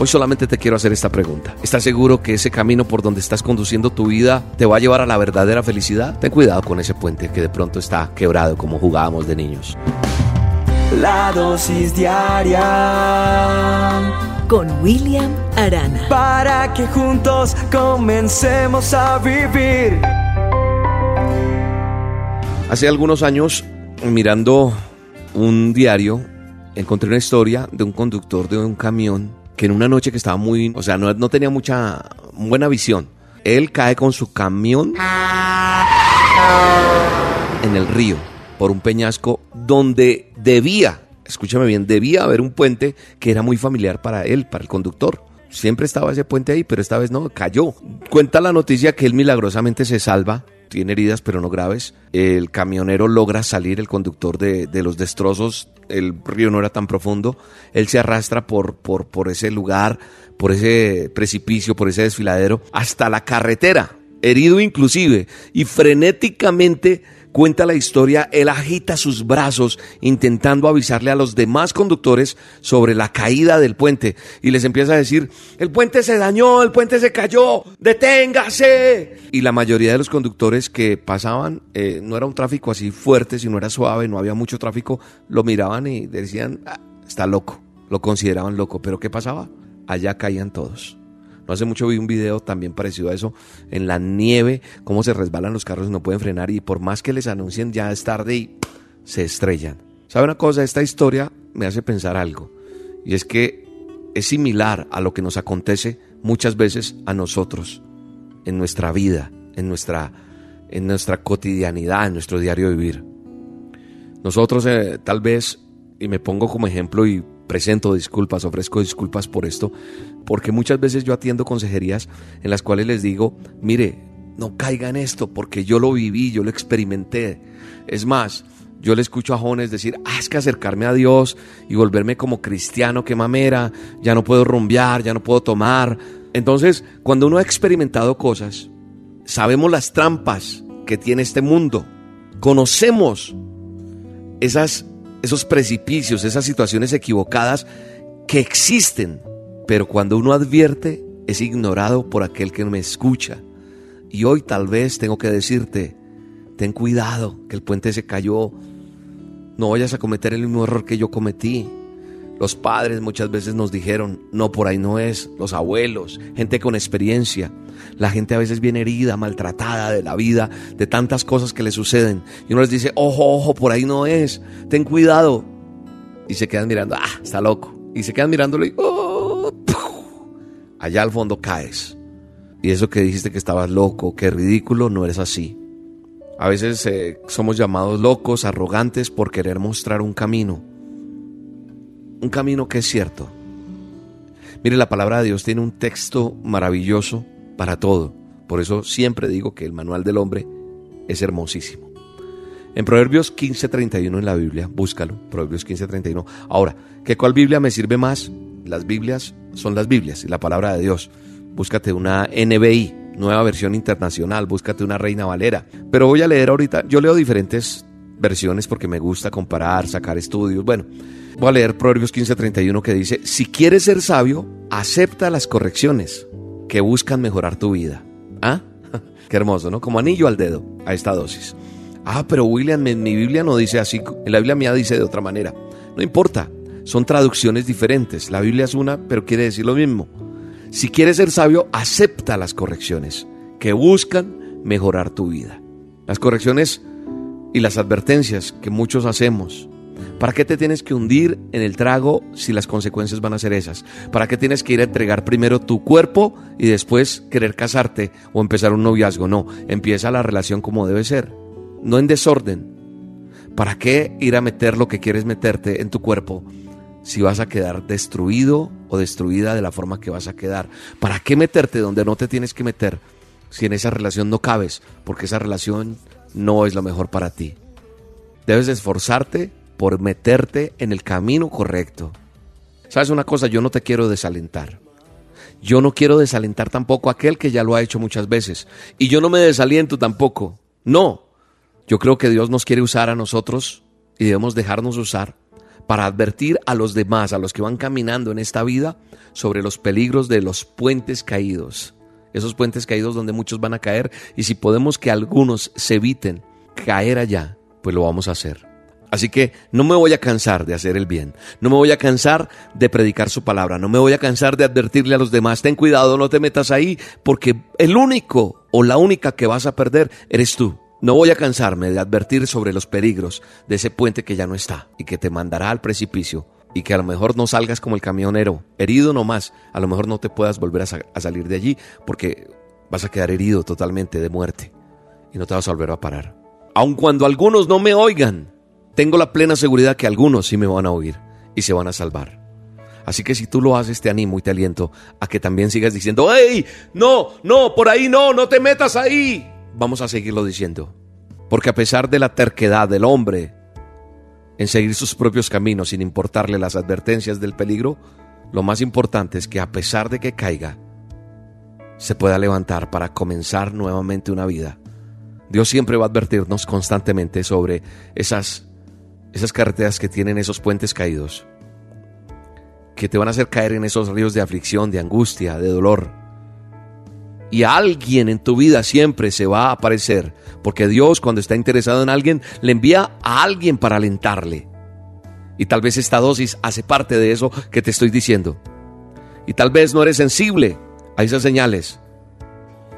Hoy solamente te quiero hacer esta pregunta. ¿Estás seguro que ese camino por donde estás conduciendo tu vida te va a llevar a la verdadera felicidad? Ten cuidado con ese puente que de pronto está quebrado como jugábamos de niños. La dosis diaria con William Arana. Para que juntos comencemos a vivir. Hace algunos años, mirando un diario, encontré una historia de un conductor de un camión que en una noche que estaba muy, o sea, no, tenía mucha buena visión. Él cae con su camión en el río por un peñasco donde debía, escúchame bien, debía haber un puente que era muy familiar para él, para el conductor. Siempre estaba ese puente ahí, pero esta vez no, cayó. Cuenta la noticia que él milagrosamente se salva, tiene heridas pero no graves. El camionero logra salir, el conductor de, de los destrozos, el río no era tan profundo. Él se arrastra por, por, por ese lugar, por ese precipicio, por ese desfiladero, hasta la carretera, herido inclusive, y frenéticamente cuenta la historia, él agita sus brazos intentando avisarle a los demás conductores sobre la caída del puente y les empieza a decir, el puente se dañó, el puente se cayó, deténgase. Y la mayoría de los conductores que pasaban, eh, no era un tráfico así fuerte, sino era suave, no había mucho tráfico, lo miraban y decían, ah, está loco, lo consideraban loco, pero ¿qué pasaba? Allá caían todos. No hace mucho vi un video también parecido a eso, en la nieve, cómo se resbalan los carros y no pueden frenar y por más que les anuncien ya es tarde y se estrellan. ¿Sabe una cosa? Esta historia me hace pensar algo y es que es similar a lo que nos acontece muchas veces a nosotros en nuestra vida, en nuestra, en nuestra cotidianidad, en nuestro diario vivir. Nosotros eh, tal vez, y me pongo como ejemplo y presento disculpas, ofrezco disculpas por esto, porque muchas veces yo atiendo consejerías en las cuales les digo, mire, no caiga en esto, porque yo lo viví, yo lo experimenté. Es más, yo le escucho a jóvenes decir, ah, es que acercarme a Dios y volverme como cristiano, qué mamera, ya no puedo rumbear, ya no puedo tomar. Entonces, cuando uno ha experimentado cosas, sabemos las trampas que tiene este mundo, conocemos esas esos precipicios, esas situaciones equivocadas que existen, pero cuando uno advierte es ignorado por aquel que me escucha. Y hoy tal vez tengo que decirte, ten cuidado, que el puente se cayó, no vayas a cometer el mismo error que yo cometí. Los padres muchas veces nos dijeron, no, por ahí no es, los abuelos, gente con experiencia. La gente a veces viene herida, maltratada de la vida, de tantas cosas que le suceden. Y uno les dice, ojo, ojo, por ahí no es, ten cuidado. Y se quedan mirando, ah, está loco. Y se quedan mirándolo y, oh, allá al fondo caes. Y eso que dijiste que estabas loco, que ridículo, no eres así. A veces eh, somos llamados locos, arrogantes por querer mostrar un camino. Un camino que es cierto. Mire, la palabra de Dios tiene un texto maravilloso para todo. Por eso siempre digo que el manual del hombre es hermosísimo. En Proverbios 15:31 en la Biblia, búscalo, Proverbios 15:31. Ahora, ¿qué cuál Biblia me sirve más? Las Biblias son las Biblias y la palabra de Dios. Búscate una NBI, nueva versión internacional, búscate una Reina Valera. Pero voy a leer ahorita, yo leo diferentes versiones porque me gusta comparar, sacar estudios. Bueno, voy a leer Proverbios 15:31 que dice, si quieres ser sabio, acepta las correcciones que buscan mejorar tu vida. ¿Ah? Qué hermoso, ¿no? Como anillo al dedo a esta dosis. Ah, pero William, mi Biblia no dice así, en la Biblia mía dice de otra manera. No importa, son traducciones diferentes. La Biblia es una, pero quiere decir lo mismo. Si quieres ser sabio, acepta las correcciones que buscan mejorar tu vida. Las correcciones y las advertencias que muchos hacemos ¿Para qué te tienes que hundir en el trago si las consecuencias van a ser esas? ¿Para qué tienes que ir a entregar primero tu cuerpo y después querer casarte o empezar un noviazgo? No, empieza la relación como debe ser, no en desorden. ¿Para qué ir a meter lo que quieres meterte en tu cuerpo si vas a quedar destruido o destruida de la forma que vas a quedar? ¿Para qué meterte donde no te tienes que meter si en esa relación no cabes? Porque esa relación no es lo mejor para ti. Debes esforzarte por meterte en el camino correcto. ¿Sabes una cosa? Yo no te quiero desalentar. Yo no quiero desalentar tampoco a aquel que ya lo ha hecho muchas veces. Y yo no me desaliento tampoco. No. Yo creo que Dios nos quiere usar a nosotros y debemos dejarnos usar para advertir a los demás, a los que van caminando en esta vida, sobre los peligros de los puentes caídos. Esos puentes caídos donde muchos van a caer y si podemos que algunos se eviten caer allá, pues lo vamos a hacer. Así que no me voy a cansar de hacer el bien, no me voy a cansar de predicar su palabra, no me voy a cansar de advertirle a los demás, ten cuidado, no te metas ahí, porque el único o la única que vas a perder eres tú. No voy a cansarme de advertir sobre los peligros de ese puente que ya no está y que te mandará al precipicio y que a lo mejor no salgas como el camionero, herido nomás, a lo mejor no te puedas volver a, salir de allí porque vas a quedar herido totalmente de muerte y no te vas a volver a parar. Aun cuando algunos no me oigan, tengo la plena seguridad que algunos sí me van a oír y se van a salvar. Así que si tú lo haces, te animo y te aliento a que también sigas diciendo, ¡Ey! No, no, por ahí no, no te metas ahí. Vamos a seguirlo diciendo. Porque a pesar de la terquedad del hombre en seguir sus propios caminos sin importarle las advertencias del peligro, lo más importante es que a pesar de que caiga, se pueda levantar para comenzar nuevamente una vida. Dios siempre va a advertirnos constantemente sobre esas esas carreteras que tienen esos puentes caídos, que te van a hacer caer en esos ríos de aflicción, de angustia, de dolor. Y alguien en tu vida siempre se va a aparecer, porque Dios cuando está interesado en alguien, le envía a alguien para alentarle. Y tal vez esta dosis hace parte de eso que te estoy diciendo. Y tal vez no eres sensible a esas señales.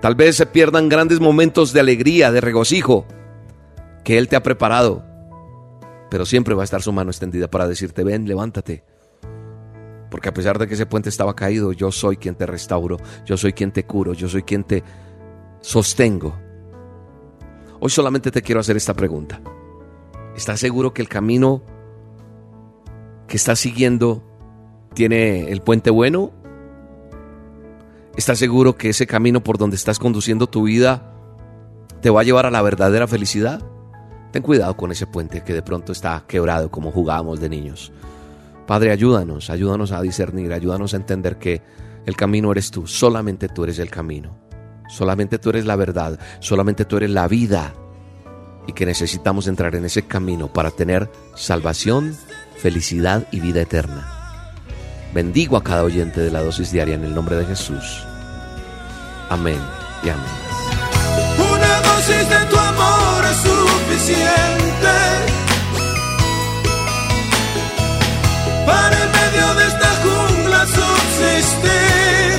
Tal vez se pierdan grandes momentos de alegría, de regocijo que Él te ha preparado pero siempre va a estar su mano extendida para decirte, ven, levántate. Porque a pesar de que ese puente estaba caído, yo soy quien te restauro, yo soy quien te curo, yo soy quien te sostengo. Hoy solamente te quiero hacer esta pregunta. ¿Estás seguro que el camino que estás siguiendo tiene el puente bueno? ¿Estás seguro que ese camino por donde estás conduciendo tu vida te va a llevar a la verdadera felicidad? Ten cuidado con ese puente que de pronto está quebrado como jugábamos de niños. Padre, ayúdanos, ayúdanos a discernir, ayúdanos a entender que el camino eres tú, solamente tú eres el camino, solamente tú eres la verdad, solamente tú eres la vida y que necesitamos entrar en ese camino para tener salvación, felicidad y vida eterna. Bendigo a cada oyente de la dosis diaria en el nombre de Jesús. Amén y amén. Una dosis de tu amor es para en medio de esta jungla subsistir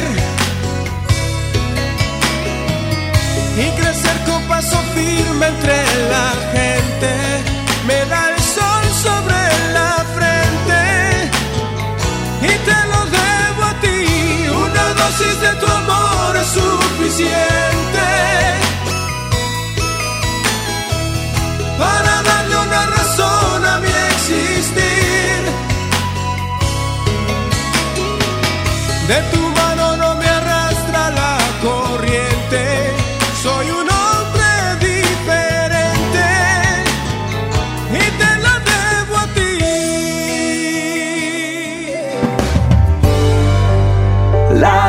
y crecer con paso firme entre la gente. Me da el sol sobre la frente y te lo debo a ti. Una dosis de tu amor es suficiente.